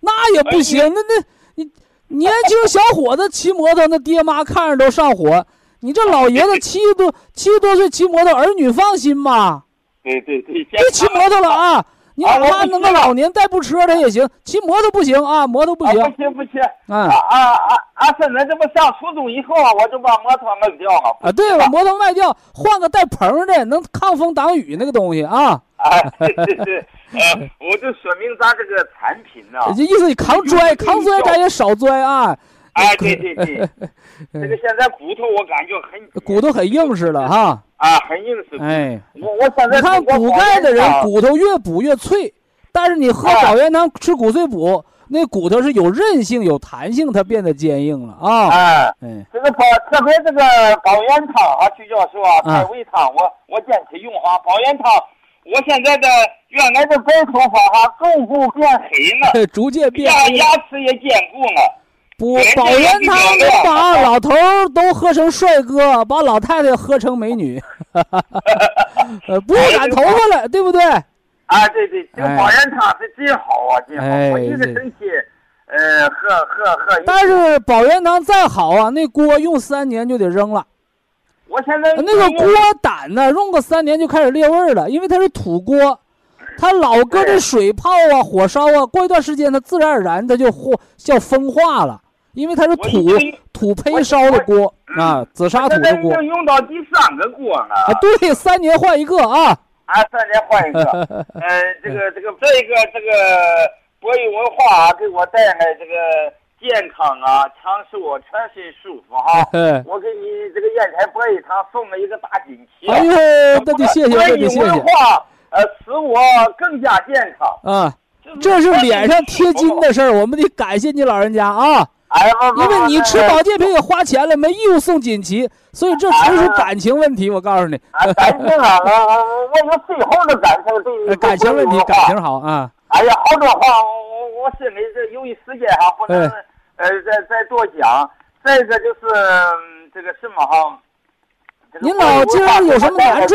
那也不行，那那你年轻小伙子骑摩托，那爹妈看着都上火。你这老爷子七十多七十多岁骑摩托，儿女放心吗？对对对，别骑摩托了啊！你哪啊我不怕弄个老年代步车的也行，骑摩托不行啊，摩托不啊，行。不行不行，啊啊啊啊啊！现在这不上初中以后啊，我就把摩托卖掉了。啊，对了，摩托卖掉，换个带棚的，能抗风挡雨那个东西啊。啊，对对对，呃，我就说明咱这个产品呢，这意思你扛摔，扛摔咱也少摔啊。哎，对对对，这个现在骨头我感觉很骨头很硬实了哈。啊，很硬实。哎，我我现在你看骨通过保钙的人骨头越补越脆，但是你喝哎保元汤吃骨碎补，那骨头是有韧性、有弹性，它变得坚硬了啊。哎，哎，这个保特别这个保元汤啊，徐教授啊，啊开胃汤我我坚持用啊，保元汤。我现在的原来的白头发哈，逐步变黑了，逐渐变牙牙齿也坚固了。补保元汤能把老头儿都喝成帅哥，把老太太喝成美女，呃，不用染头发了，对不对？啊，对对，这保元汤是真好啊，真好。哎我一个身体，呃，喝喝喝。但是保元汤再好啊，那锅用三年就得扔了。我现在那个锅胆呢，用个三年就开始裂味儿了，因为它是土锅，它老搁着水泡啊、火烧啊，过一段时间它自然而然它就或叫风化了，因为它是土土胚烧的锅啊，紫砂土的锅已经用到第三个锅了。啊，对，三年换一个啊，啊，三年换一个。呃，这个这个这个这个博弈文化啊给我带来这个健康啊、长寿啊、全身舒服哈。我给你这个烟台博弈堂送了一个大锦旗。哎呦，那得谢谢，博那得谢谢化呃，使我更加健康。啊，这是脸上贴金的事儿，我们得感谢你老人家啊，哎，不不因为你吃保健品也花钱了，没义务送锦旗，所以这纯属感情问题，我告诉你，啊，感情啊，我我我有最后的感情对感情问题，感情好啊，哎呀，好多话我我我心里这由于时间哈不能哎呃再再多讲。再一个就是嗯这个什么哈，您老今儿有什么难处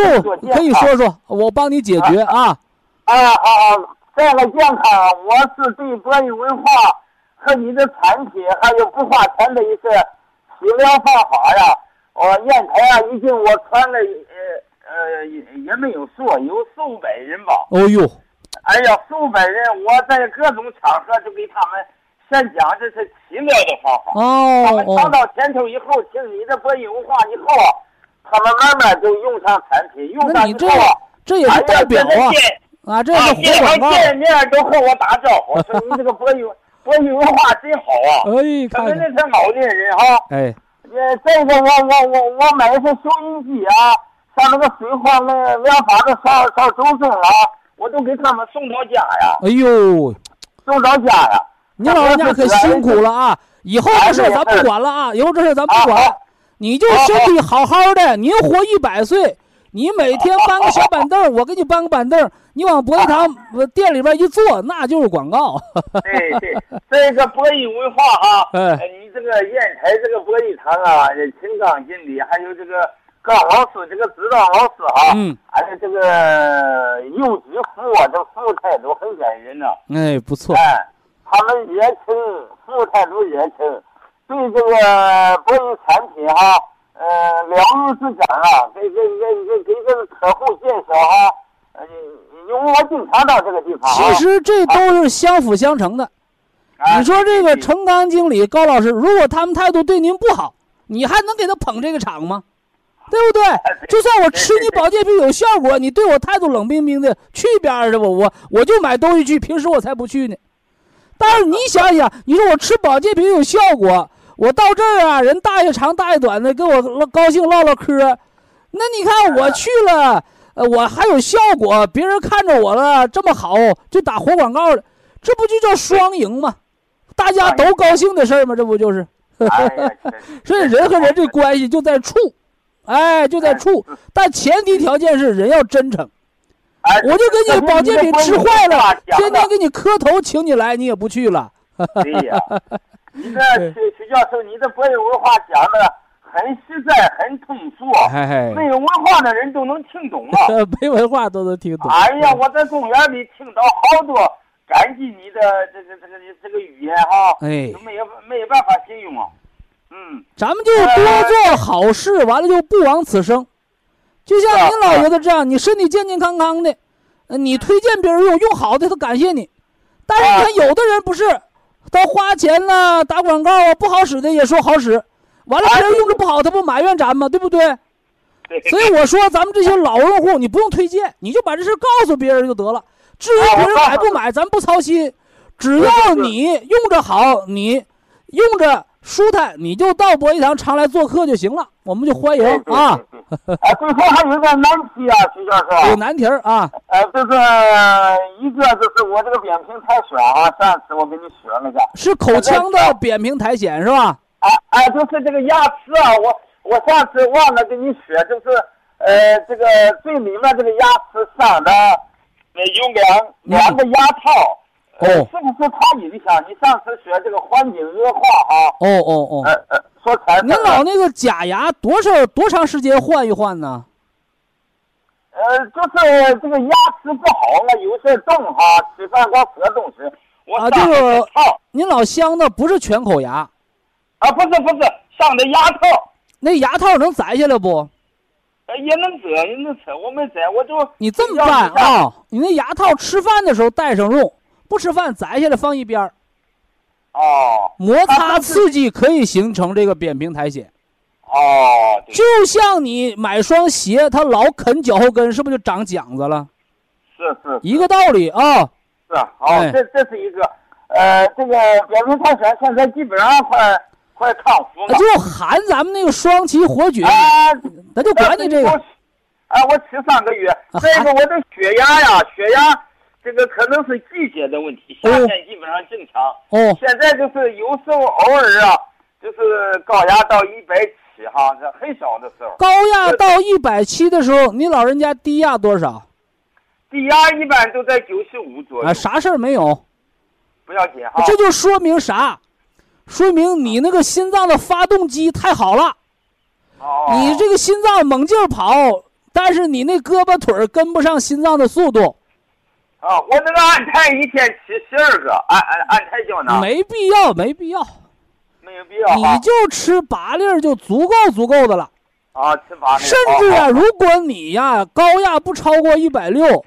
可以说说，我帮你解决啊。啊啊啊！这个健康，我是对博弈文化和你的产品还有不花钱的一些食疗方法呀，我烟台啊已经我传了呃呃也也没有数，有数百人吧。哦呦，哎呀，数百人，我在各种场合就给他们先讲这是奇妙的方法。他哦他，们尝到甜头以后，听你的播音文化以后啊，他们慢慢就用上产品，用上以后啊，这也是代表啊啊，这是活广告。见面都和我打招呼，说你这个博弈博弈文化真好啊！哎，他们那是老年人哈。哎，呃，再一个，我我我我买一台收音机啊，上那个水荒那两发都烧烧周正了，我都给他们送到家呀。哎呦，送到家呀！你老人家可辛苦了啊！以后这事咱不管了啊！以后这事咱不管，你就身体好好的，您活一百岁。你每天搬个小板凳，我给你搬个板凳，你往博弈堂店里边一坐，那就是广告。对 对，这个博弈文化哈，你这个烟台这个博弈堂啊，秦刚经理还有这个高老师，这个指导老师啊，嗯，还有这个幼师服务，这服务态度很感人呢。哎，不错。哎，他们热情，服务态度热情，对这个博弈产品哈。呃，了如指掌啊！给给给给给这个客户介绍哈，呃，因为我经常到这个地方。其实这都是相辅相成的。你说这个成钢经理、高老师，如果他们态度对您不好，你还能给他捧这个场吗？对不对？就算我吃你保健品有效果，你对我态度冷冰冰的，去一边去吧！我我就买东西去，平时我才不去呢。但是你想想，你说我吃保健品有效果。我到这儿啊，人大爷长大爷短的跟我高兴唠唠嗑，那你看我去了，呃，我还有效果，别人看着我了这么好，就打活广告了，这不就叫双赢吗？大家都高兴的事儿吗？这不就是？所以人和人这关系就在处，哎，就在处，但前提条件是人要真诚。我就给你保健品吃坏了，天天给你磕头请你来，你也不去了。对呀。你这徐徐教授，你这 博有文化讲的很实在，很通俗，没有文化的人都能听懂啊。没文化都能听懂。哎呀，我在公园里听到好多感激你的这个这个这个语言哈，哎，没有没有办法形容啊。嗯，咱们就多做好事，完了就不枉此生。就像您老爷子这样，你身体健健康康的，你推荐别人用，用好的他感谢你。但是你看，有的人不是。他花钱了，打广告啊，不好使的也说好使，完了别人用着不好，他不埋怨咱吗？对不对？所以我说，咱们这些老用户，你不用推荐，你就把这事告诉别人就得了。至于别人买不买，咱不操心，只要你用着好，你用着。舒坦，你就到博弈堂常来做客就行了，我们就欢迎啊。哎，最后还有个难题啊，徐教授。有难题啊。呃，就是一个就是我这个扁平苔藓啊，上次我给你学那个。是口腔的扁平苔藓是吧？哎哎，就是这个牙齿啊，我我上次忘了跟你说，就是呃，这个最里面这个牙齿上的有两两个牙套。哦，是不是它影响？你上次说这个环境恶化啊？哦哦哦。呃呃，说才。您老那个假牙多少多长时间换一换呢？呃，就是这个牙齿不好了，有些动哈，吃饭光吃东西。啊，这个您老镶的不是全口牙？啊，不是不是，上的牙套。那牙套能摘下来不？呃，也能摘，也能摘。我没摘，我就。你这么办啊？你那牙套吃饭的时候戴上用。不吃饭摘下来放一边儿，哦，摩擦刺激可以形成这个扁平苔藓，哦，就像你买双鞋，它老啃脚后跟，是不是就长茧子了？是是，一个道理啊。是，好，这这是一个，呃，这个扁平苔藓现在基本上快快康复了，就含咱们那个双歧活菌，咱就管你这个。啊，我吃三个月，这个我的血压呀，血压。这个可能是季节的问题，夏天基本上正常。哦，现在就是有时候偶尔啊，就是高压到一百七哈，这很小的时候。高压到一百七的时候，你老人家低压多少？低压一般都在九十五左右。啊，啥事儿没有？不要紧哈。这就说明啥？说明你那个心脏的发动机太好了。哦。你这个心脏猛劲跑，但是你那胳膊腿跟不上心脏的速度。啊，我那个安胎一天吃十二个安安安胎胶囊，没必要，没必要，没有必要，你就吃八粒就足够足够的了。啊，吃八粒。甚至啊，如果你呀高压不超过一百六，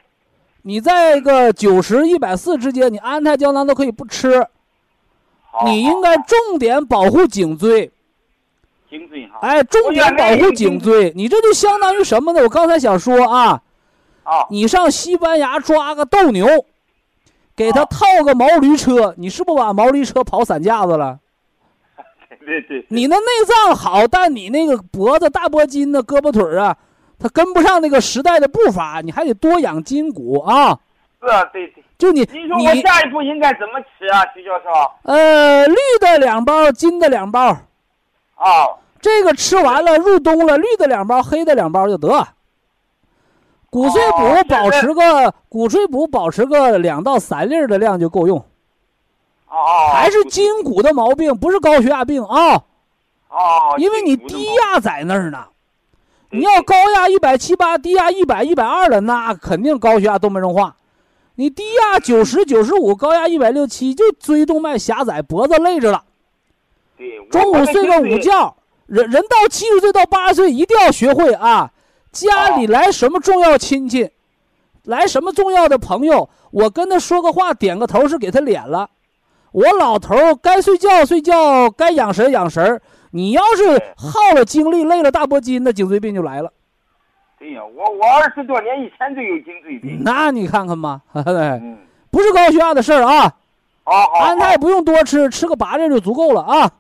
你在个九十一百四之间，你安胎胶囊都可以不吃。你应该重点保护颈椎。颈椎哈。哎，重点保护颈椎，你这就相当于什么呢？我刚才想说啊。啊，你上西班牙抓个斗牛，给他啊套个毛驴车，你是不是把毛驴车跑散架子了？对对对，你那内脏好，但你那个脖子、大脖筋呢、胳膊腿儿啊，它跟不上那个时代的步伐，你还得多养筋骨啊。是啊，对对。就你你说我你下一步应该怎么吃啊，徐教授？呃，绿的两包，金的两包，啊，这个吃完了入冬了，绿的两包，黑的两包就得。骨碎补哦保持个骨碎补保持个两到三粒的量就够用，哦哦，还是筋骨的毛病，不是高血压病啊。哦，因为你低压在那儿呢，你要高压一百七八，低压一百一百二了，那肯定高血压动脉硬化。你低压九十九十五，高压一百六七，就椎动脉狭窄，脖子累着了。对，中午睡个午。觉，人人到七十岁到八十岁一定要学会啊，家里来什么重要亲戚，来什么重要的朋友，我跟他说个话，点个头是给他脸了。我老头儿该睡觉睡觉，该养神养神。你要是耗了精力，累了大脖筋，那颈椎病就来了。对呀，我我二十多年以前就有颈椎病。那你看看吧，嗯，不是高血压的事儿啊。好好。安泰不用多吃，吃个八粒就足够了啊。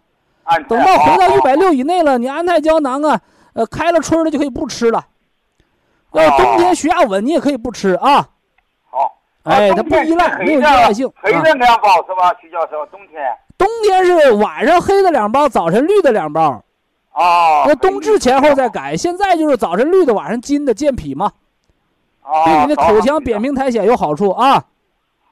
等到回到一百。六以内了，你安泰胶囊啊，呃，开了春了就可以不吃了。哦要冬天血压稳，你也可以不吃啊。好。哎，它不依赖，没有依赖性。啊黑的两包是吧，徐教授？冬天。冬天是晚上黑的两包，早晨绿的两包。哦。那冬至前后再改，现在就是早晨绿的，晚上金的健脾嘛，哦。对你的口腔扁。平苔藓有好处啊。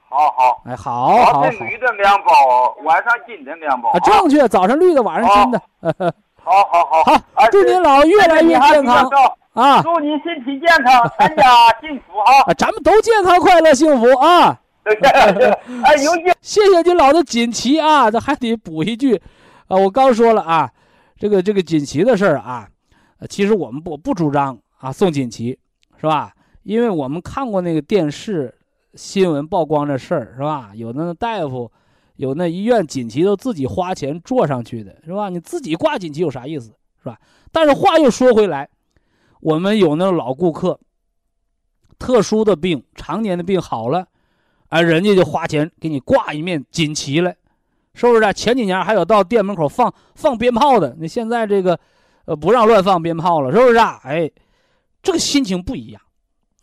好好。哎，好好好早晨绿的两包，晚上金的两包。啊，正确，早晨绿的，晚上金的。好好好。好 祝您老越来越健康啊！祝您身体健康，全家幸福啊！啊，咱们都健康快乐幸福啊！哎，有些谢谢您老的锦旗啊，这还得补一句，啊，我刚说了啊，这个这个锦旗的事儿啊，其实我们不不主张啊送锦旗，是吧？因为我们看过那个电视新闻曝光这事儿，是吧？有那大夫，有那医院锦旗都自己花钱做上去的，是吧？你自己挂锦旗有啥意思，是吧？但是话又说回来，我们有那老顾客，特殊的病、常年的病好了。啊，人家就花钱给你挂一面锦旗来，是不是、啊？前几年还有到店门口放放鞭炮的，那现在这个，呃，不让乱放鞭炮了，是不是啊？哎，这个心情不一样，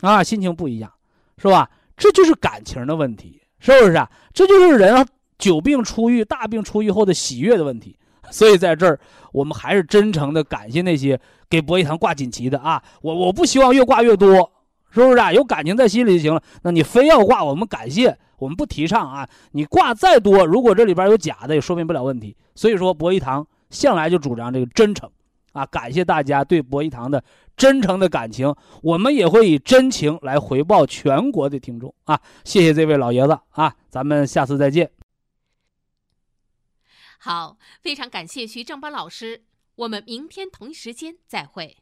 啊，心情不一样，是吧？这就是感情的问题，是不是啊？这就是人啊久病初愈、大病初愈后的喜悦的问题。所以在这儿，我们还是真诚的感谢那些给博一堂挂锦旗的啊！我我不希望越挂越多。是不是啊？有感情在心里就行了。那你非要挂，我们感谢，我们不提倡啊。你挂再多，如果这里边有假的，也说明不了问题。所以说，博一堂向来就主张这个真诚，啊，感谢大家对博一堂的真诚的感情，我们也会以真情来回报全国的听众啊。谢谢这位老爷子啊，咱们下次再见。好，非常感谢徐正邦老师，我们明天同一时间再会。